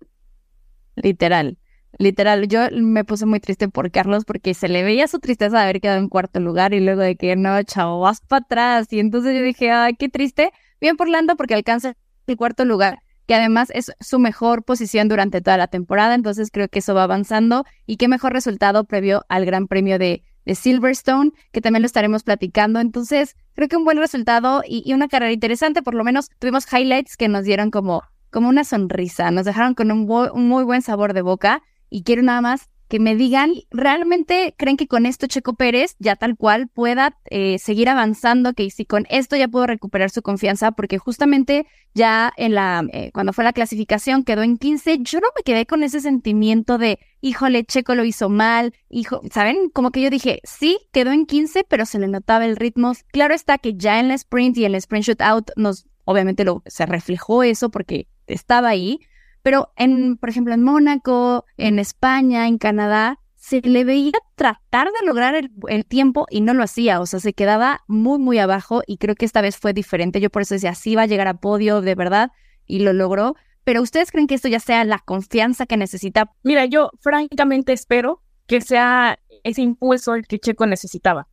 Literal, literal. Yo me puse muy triste por Carlos porque se le veía su tristeza de haber quedado en cuarto lugar y luego de que no, chavo, vas para atrás. Y entonces yo dije, ay, qué triste. Bien por Lando porque alcanza el cuarto lugar, que además es su mejor posición durante toda la temporada. Entonces creo que eso va avanzando y qué mejor resultado previo al Gran Premio de, de Silverstone, que también lo estaremos platicando. Entonces creo que un buen resultado y, y una carrera interesante. Por lo menos tuvimos highlights que nos dieron como como una sonrisa, nos dejaron con un, un muy buen sabor de boca y quiero nada más que me digan, ¿realmente creen que con esto Checo Pérez ya tal cual pueda eh, seguir avanzando, que si con esto ya pudo recuperar su confianza? Porque justamente ya en la, eh, cuando fue la clasificación quedó en 15, yo no me quedé con ese sentimiento de, híjole, Checo lo hizo mal, hijo, ¿saben? Como que yo dije, sí, quedó en 15, pero se le notaba el ritmo. Claro está que ya en la sprint y en el sprint shootout nos, obviamente lo, se reflejó eso porque estaba ahí, pero en, por ejemplo, en Mónaco, en España, en Canadá, se le veía tratar de lograr el, el tiempo y no lo hacía, o sea, se quedaba muy, muy abajo y creo que esta vez fue diferente. Yo por eso decía, sí va a llegar a podio de verdad y lo logró. Pero ¿ustedes creen que esto ya sea la confianza que necesita? Mira, yo francamente espero que sea ese impulso el que Checo necesitaba.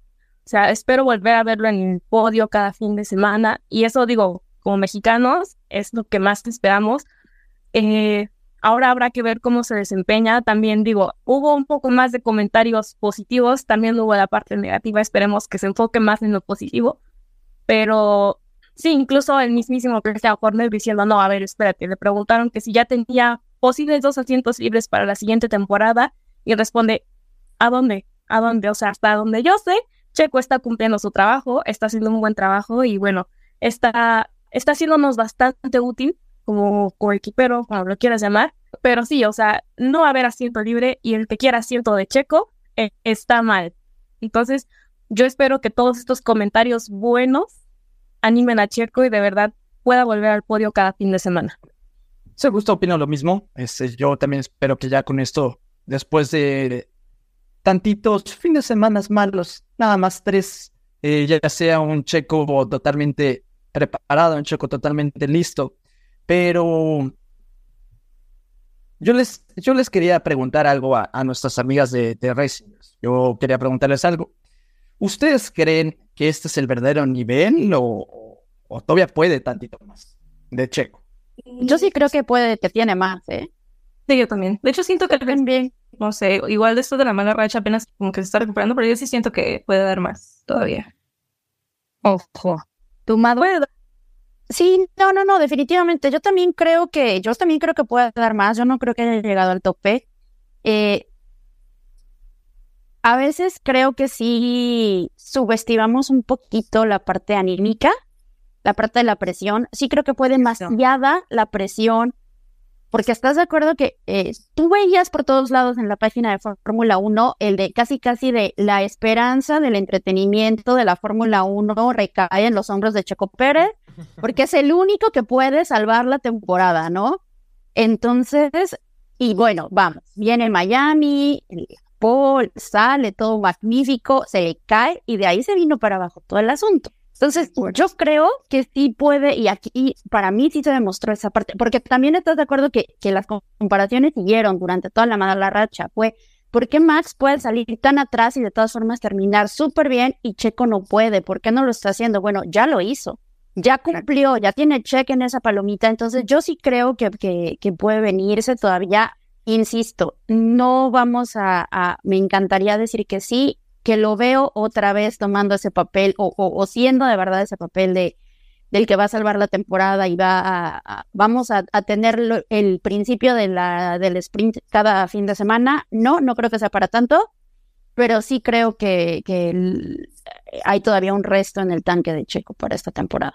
O sea, espero volver a verlo en el podio cada fin de semana. Y eso digo, como mexicanos, es lo que más esperamos. Eh, ahora habrá que ver cómo se desempeña. También digo, hubo un poco más de comentarios positivos, también hubo la parte negativa. Esperemos que se enfoque más en lo positivo. Pero sí, incluso el mismísimo Christian Horner diciendo, no, a ver, espérate, le preguntaron que si ya tenía posibles dos asientos libres para la siguiente temporada y responde, ¿a dónde? ¿A dónde? O sea, hasta donde yo sé, Checo está cumpliendo su trabajo, está haciendo un buen trabajo y bueno, está, está haciéndonos bastante útil como coequipero, como lo quieras llamar, pero sí, o sea, no haber asiento libre y el que quiera asiento de Checo eh, está mal. Entonces, yo espero que todos estos comentarios buenos animen a Checo y de verdad pueda volver al podio cada fin de semana. Se gusta, opino lo mismo. Este, yo también espero que ya con esto, después de tantitos fines de semana malos, nada más tres eh, ya sea un checo totalmente preparado, un checo totalmente listo. Pero yo les, yo les quería preguntar algo a, nuestras amigas de, de Racing. Yo quería preguntarles algo. ¿Ustedes creen que este es el verdadero nivel o, o todavía puede tantito más de Checo? Yo sí creo que puede, que tiene más, ¿eh? Sí, yo también. De hecho, siento que bien, no sé, igual de esto de la mala racha apenas como que se está recuperando, pero yo sí siento que puede dar más todavía. Ojo. ¿Tu madre? Sí, no, no, no, definitivamente. Yo también creo que, yo también creo que puede dar más. Yo no creo que haya llegado al tope. Eh, a veces creo que sí subestimamos un poquito la parte anímica, la parte de la presión. Sí creo que fue demasiada la presión, porque estás de acuerdo que eh, tú veías por todos lados en la página de Fórmula 1 el de casi casi de la esperanza del entretenimiento de la Fórmula 1 recae en los hombros de Checo Pérez, porque es el único que puede salvar la temporada, ¿no? Entonces, y bueno, vamos, viene Miami, Paul, sale todo magnífico, se le cae y de ahí se vino para abajo todo el asunto. Entonces, yo creo que sí puede, y aquí para mí sí se demostró esa parte, porque también estás de acuerdo que, que las comparaciones siguieron durante toda la mala racha. Fue, ¿por qué Max puede salir tan atrás y de todas formas terminar súper bien y Checo no puede? ¿Por qué no lo está haciendo? Bueno, ya lo hizo, ya cumplió, ya tiene cheque en esa palomita. Entonces, yo sí creo que, que, que puede venirse todavía insisto, no vamos a, me encantaría decir que sí, que lo veo otra vez tomando ese papel o, siendo de verdad ese papel de del que va a salvar la temporada y va a, vamos a, tener el principio de la, del sprint cada fin de semana. No, no creo que sea para tanto, pero sí creo que, que hay todavía un resto en el tanque de Checo para esta temporada.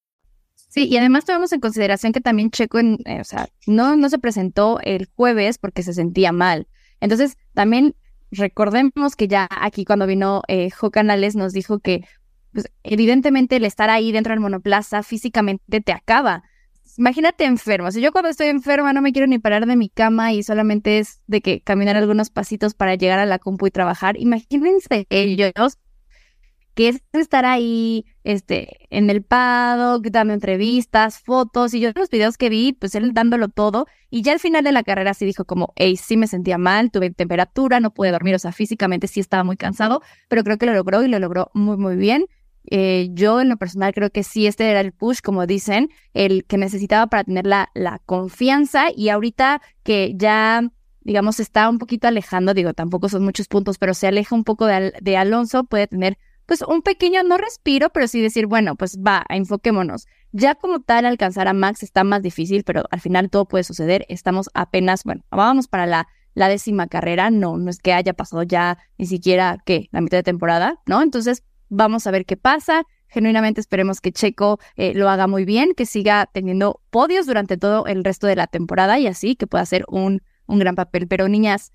Sí, y además tomamos en consideración que también Checo, en, eh, o sea, no, no se presentó el jueves porque se sentía mal. Entonces, también recordemos que ya aquí cuando vino eh, Jo Canales nos dijo que pues, evidentemente el estar ahí dentro del monoplaza físicamente te acaba. Imagínate enfermo. Si yo cuando estoy enferma no me quiero ni parar de mi cama y solamente es de que caminar algunos pasitos para llegar a la compu y trabajar. Imagínense ellos que es estar ahí este, en el paddock, dando entrevistas, fotos, y yo los videos que vi, pues él dándolo todo, y ya al final de la carrera sí dijo como, hey, sí me sentía mal, tuve temperatura, no pude dormir, o sea, físicamente sí estaba muy cansado, pero creo que lo logró y lo logró muy, muy bien. Eh, yo en lo personal creo que sí, este era el push, como dicen, el que necesitaba para tener la, la confianza, y ahorita que ya digamos, está un poquito alejando, digo, tampoco son muchos puntos, pero se aleja un poco de, de Alonso, puede tener pues un pequeño, no respiro, pero sí decir, bueno, pues va, enfoquémonos. Ya como tal, alcanzar a Max está más difícil, pero al final todo puede suceder. Estamos apenas, bueno, vamos para la, la décima carrera, no, no es que haya pasado ya ni siquiera, ¿qué? La mitad de temporada, ¿no? Entonces, vamos a ver qué pasa. Genuinamente esperemos que Checo eh, lo haga muy bien, que siga teniendo podios durante todo el resto de la temporada y así que pueda hacer un, un gran papel. Pero niñas,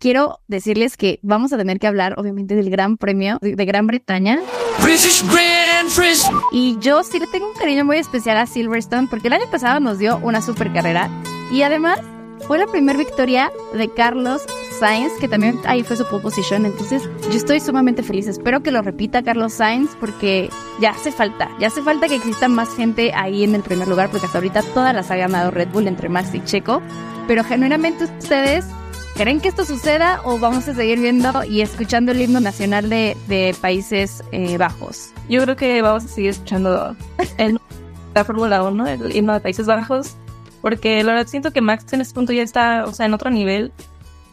quiero decirles que vamos a tener que hablar, obviamente, del Gran Premio de, Gran Bretaña. Y yo sí le tengo un cariño muy especial a Silverstone porque el año pasado nos dio una super carrera y además fue la primera victoria de Carlos Sainz, que también ahí fue su pole position. Entonces, yo estoy sumamente feliz. Espero que lo repita Carlos Sainz porque ya hace falta, ya hace falta que exista más gente ahí en el primer lugar porque hasta ahorita todas las ha ganado Red Bull entre Max y Checo. Pero genuinamente ustedes ¿Creen que esto suceda o vamos a seguir viendo y escuchando el himno nacional de, Países eh, Bajos? Yo creo que vamos a seguir escuchando el, [LAUGHS] la Fórmula 1, el himno de Países Bajos, porque la verdad siento que Max en este punto ya está, o sea, en otro nivel.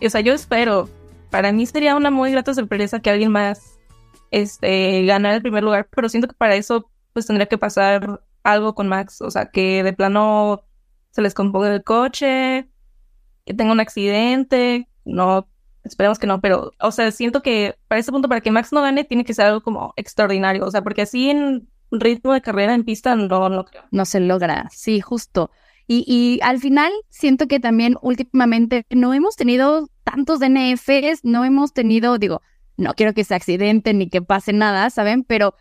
o sea, yo espero, para mí sería una muy grata sorpresa que alguien más este, ganara el primer lugar, pero siento que para eso pues tendría que pasar algo con Max, o sea, que de plano se les componga el coche, que tenga un accidente, no esperemos que no, pero, o sea, siento que para ese punto, para que Max no gane, tiene que ser algo como extraordinario, o sea, porque así en ritmo de carrera en pista no lo creo. No se logra, sí, justo. Y, y al final siento que también últimamente no hemos tenido tantos DNFs, no hemos tenido, digo, no quiero que se accidente ni que pase nada, ¿saben? Pero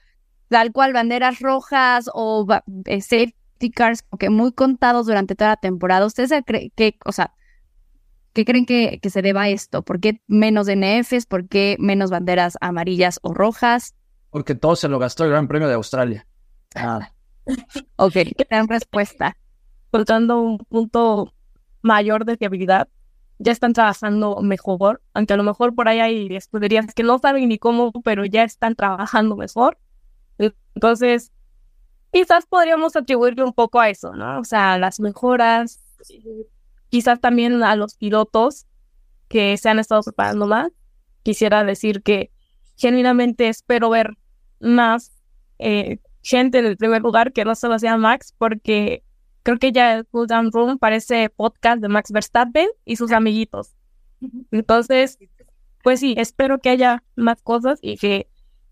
tal cual banderas rojas o eh, safety cars, que muy contados durante toda la temporada. ¿Ustedes creen que, o sea, qué creen que, que se deba a esto? ¿Por qué menos DNFs? ¿Por qué menos banderas amarillas o rojas? Porque todo se lo gastó el Gran Premio de Australia. Nada. [LAUGHS] ok, gran respuesta faltando un punto mayor de fiabilidad, ya están trabajando mejor, aunque a lo mejor por ahí hay escuderías que no saben ni cómo, pero ya están trabajando mejor. Entonces, quizás podríamos atribuirle un poco a eso, ¿no? O sea, las mejoras, quizás también a los pilotos que se han estado preparando más. Quisiera decir que genuinamente espero ver más eh, gente en el primer lugar que no solo sea Max, porque creo que ya el Cool Down Room parece podcast de Max Verstappen y sus amiguitos. Entonces, pues sí, espero que haya más cosas y que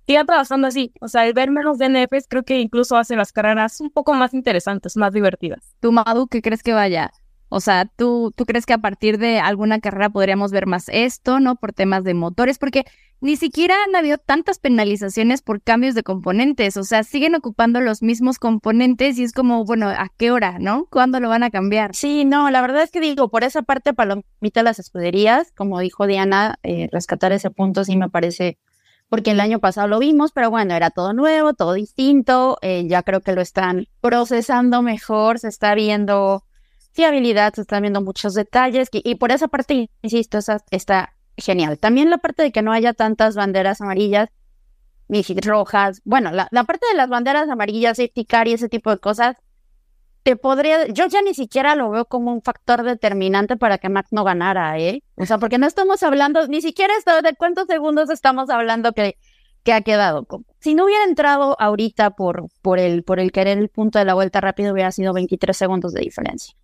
siga trabajando así. O sea, el ver menos DNFs creo que incluso hace las carreras un poco más interesantes, más divertidas. ¿Tú, Madu, qué crees que vaya? O sea, ¿tú, ¿tú crees que a partir de alguna carrera podríamos ver más esto, ¿no? Por temas de motores, porque ni siquiera han habido tantas penalizaciones por cambios de componentes, o sea, siguen ocupando los mismos componentes y es como, bueno, ¿a qué hora, no? ¿Cuándo lo van a cambiar? Sí, no, la verdad es que digo, por esa parte palomita las escuderías, como dijo Diana, eh, rescatar ese punto sí me parece, porque el año pasado lo vimos, pero bueno, era todo nuevo, todo distinto, eh, ya creo que lo están procesando mejor, se está viendo fiabilidad, se están viendo muchos detalles y, por esa parte, insisto, esa, está genial. También la parte de que no haya tantas banderas amarillas ni rojas. Bueno, la, parte de las banderas amarillas, safety car y ese tipo de cosas, te podría, yo ya ni siquiera lo veo como un factor determinante para que Max no ganara, ¿eh? O sea, porque no estamos hablando, ni siquiera esto, de cuántos segundos estamos hablando que, que ha quedado. Si no hubiera entrado ahorita por, por, el, por el querer el punto de la vuelta rápido, hubiera sido 23 segundos de diferencia.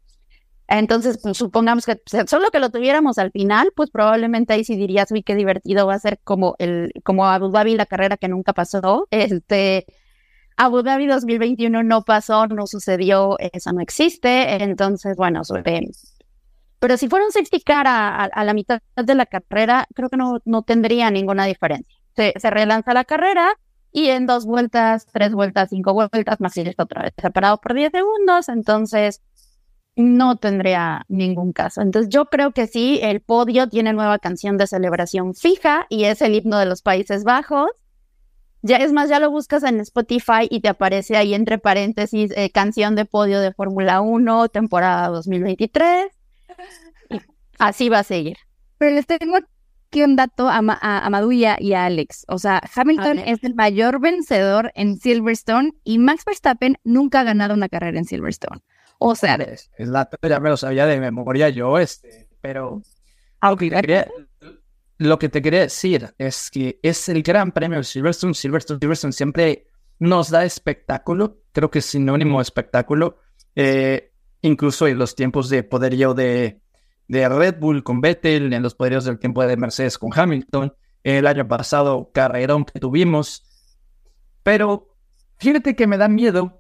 Entonces, pues, supongamos que solo que lo tuviéramos al final, pues probablemente ahí sí dirías, uy, qué divertido va a ser como el, como Abu Dhabi, la carrera que nunca pasó. Este, Abu Dhabi 2021 no pasó, no sucedió, eso no existe. Entonces, bueno, pero si fuera un safety car a, la mitad de la carrera, creo que no, no tendría ninguna diferencia. Se, se relanza la carrera y en dos vueltas, tres vueltas, cinco vueltas, más si está otra vez separado por 10 segundos. Entonces, no tendría ningún caso. Entonces yo creo que sí, el podio tiene nueva canción de celebración fija y es el himno de los Países Bajos. Ya es más, ya lo buscas en Spotify y te aparece ahí entre paréntesis eh, canción de podio de Fórmula 1, temporada 2023. Y así va a seguir. Pero les tengo aquí un dato a, a, y a Alex. O sea, Hamilton es el mayor vencedor en Silverstone y Max Verstappen nunca ha ganado una carrera en Silverstone. O sea, es, la, ya me lo sabía de memoria yo, este, pero lo que te quería decir es que es el gran premio Silverstone. Silverstone, Silverstone siempre nos da espectáculo, creo que es sinónimo de espectáculo, eh, incluso en los tiempos de poderío de, de Red Bull con Vettel, en los poderíos del tiempo de Mercedes con Hamilton, el año pasado carrerón que tuvimos, pero fíjate que me da miedo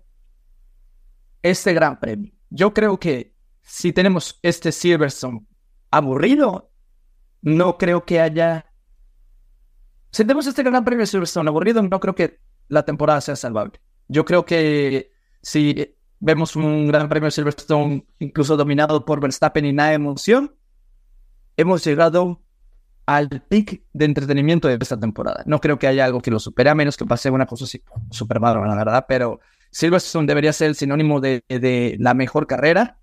este gran premio. Yo creo que si tenemos este Silverstone aburrido, no creo que haya... Si tenemos este gran premio Silverstone aburrido, no creo que la temporada sea salvable. Yo creo que si vemos un gran premio Silverstone incluso dominado por Verstappen y nada de emoción, hemos llegado al pic de entretenimiento de esta temporada. No creo que haya algo que lo supere, a menos que pase una cosa así súper mala, la verdad, pero Silverstone debería ser el sinónimo de, de, la mejor carrera.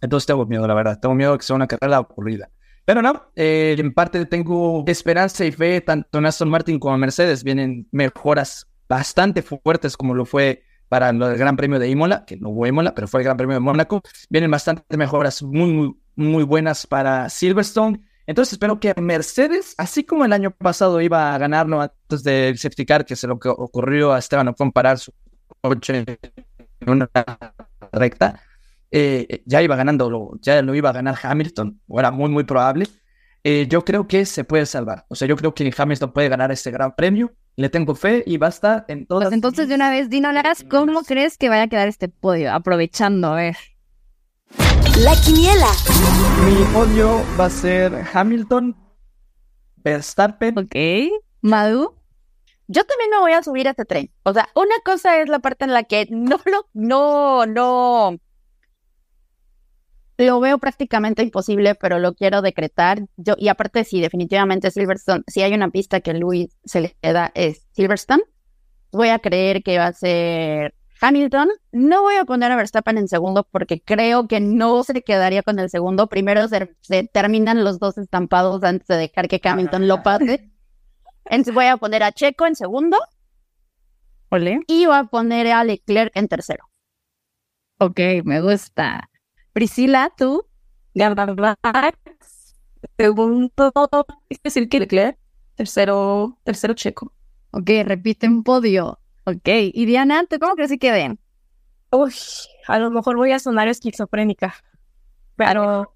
Entonces tengo miedo, la verdad. Tengo miedo que sea una carrera ocurrida. Pero no, eh, en parte tengo esperanza y fe, tanto en Aston Martin como en Mercedes. Vienen mejoras bastante fuertes, como lo fue para el Gran Premio de Imola, que no hubo Imola, pero fue el Gran Premio de Mónaco. Vienen bastante mejoras muy, muy, muy buenas para Silverstone. Entonces espero que Mercedes, así como el año pasado iba a ganarlo antes del safety car, que se lo que ocurrió a Esteban Ocon parar su en una recta, eh, ya iba ganando, ya lo iba a ganar Hamilton, o era muy, muy probable. eh, yo creo que se puede salvar. O sea, yo creo que Hamilton puede ganar este gran premio. Le tengo fe y basta en todas. Pues entonces, de una vez, Dinolas, ¿cómo crees que vaya a quedar este podio? Aprovechando, a ver. La quiniela. Mi podio va a ser Hamilton, Verstappen. Ok. Madu. Yo también me voy a subir a este tren. O sea, una cosa es la parte en la que no lo, no, no, lo veo prácticamente imposible, pero lo quiero decretar. Yo, y aparte, sí, definitivamente Silverstone, si hay una pista que Luis se le da es Silverstone, voy a creer que va a ser Hamilton. No voy a poner a Verstappen en segundo porque creo que no se quedaría con el segundo. Primero se, se terminan los dos estampados antes de dejar que Hamilton lo pase. Entonces voy a poner a Checo en segundo. Ole. Y voy a poner a Leclerc en tercero. Ok, me gusta. Priscila, ¿tú? Max, segundo, es decir que Leclerc, tercero, tercero Checo. Ok, repiten podio. Ok, y Diana, ¿tú cómo crees que queden? Uy, a lo mejor voy a sonar esquizofrénica, pero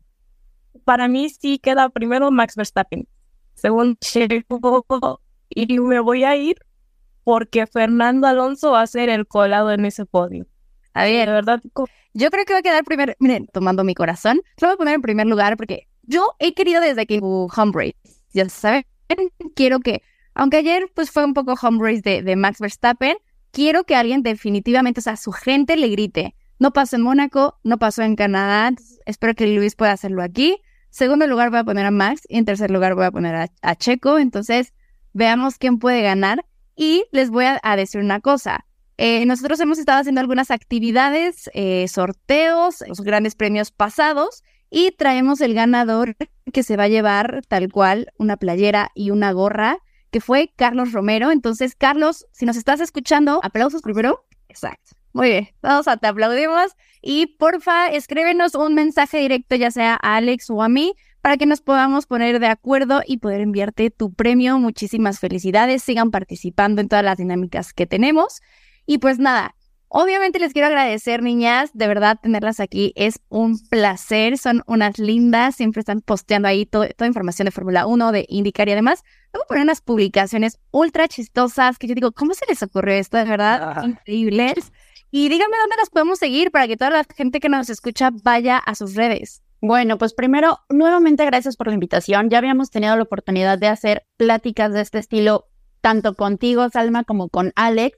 para mí sí queda primero Max Verstappen, segundo Checo, y me voy a ir porque Fernando Alonso va a ser el colado en ese podio. A ver, verdad, yo creo que va a quedar primero, miren, tomando mi corazón, lo voy a poner en primer lugar porque yo he querido desde que hubo home race, ya saben, quiero que, aunque ayer pues fue un poco home race de, de Max Verstappen, quiero que alguien definitivamente, o sea, su gente le grite, no pasó en Mónaco, no pasó en Canadá, espero que Luis pueda hacerlo aquí. Segundo lugar voy a poner a Max y en tercer lugar voy a poner a, Checo, entonces veamos quién puede ganar y les voy a, a decir una cosa. Eh, nosotros hemos estado haciendo algunas actividades, eh, sorteos, los grandes premios pasados y traemos el ganador que se va a llevar tal cual una playera y una gorra, que fue Carlos Romero. Entonces, Carlos, si nos estás escuchando, aplausos primero. Exacto. Muy bien, vamos a te aplaudimos y porfa, escríbenos un mensaje directo, ya sea a Alex o a mí, para que nos podamos poner de acuerdo y poder enviarte tu premio. Muchísimas felicidades, sigan participando en todas las dinámicas que tenemos. Y pues nada, obviamente les quiero agradecer, niñas, de verdad tenerlas aquí es un placer, son unas lindas, siempre están posteando ahí to toda información de Fórmula 1, de IndyCar y además, luego poner unas publicaciones ultra chistosas que yo digo, ¿cómo se les ocurrió esto? De verdad, Ah. increíbles. Y díganme dónde las podemos seguir para que toda la gente que nos escucha vaya a sus redes. Bueno, pues primero, nuevamente gracias por la invitación. Ya habíamos tenido la oportunidad de hacer pláticas de este estilo, tanto contigo, Salma, como con Alex,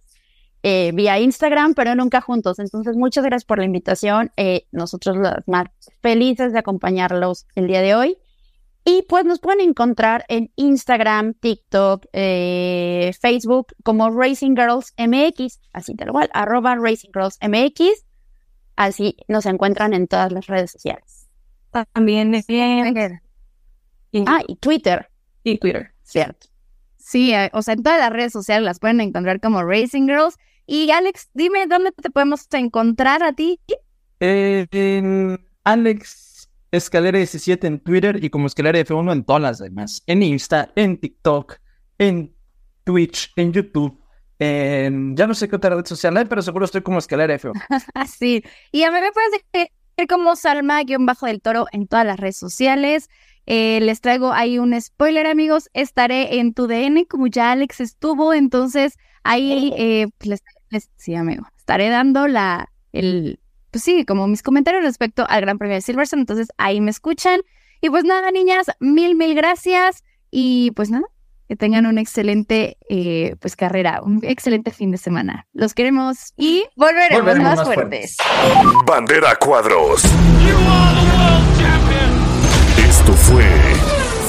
eh, vía Instagram, pero nunca juntos. Entonces, muchas gracias por la invitación. Eh, nosotros las más felices de acompañarlos el día de hoy. Y pues nos pueden encontrar en Instagram, TikTok, eh, Facebook como Racing Girls MX, así tal cual, arroba Racing Girls MX. Así nos encuentran en todas las redes sociales. también es bien. Y, Ah, y Twitter, y Twitter. cierto. Sí, eh, o sea, en todas las redes sociales las pueden encontrar como Racing Girls. Y Alex, dime dónde te podemos encontrar a ti. Eh, en Alex Escalera 17 en Twitter y como Escalera F1 en todas las demás. En Insta, en TikTok, en Twitch, en YouTube. En... Ya no sé qué otra red social hay, pero seguro estoy como Escalera F1. Así. [LAUGHS] Y a mí me puedes seguir como Salma-Bajo del Toro en todas las redes sociales. Eh, les traigo ahí un spoiler, amigos. Estaré en tu DN como ya Alex estuvo. Entonces, ahí, eh, pues, les, les- sí, amigo, estaré dando la, el, pues sí, como mis comentarios respecto al Gran Premio de Silverstone. Entonces, ahí me escuchan. Y pues nada, niñas, mil, mil gracias. Y pues nada, que tengan una excelente, eh, pues carrera, un excelente fin de semana. Los queremos y volveremos, Volveremos más, más fuertes. Bandera Cuadros. Esto fue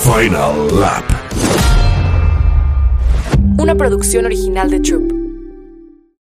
Final Lap. Una producción original de Troop.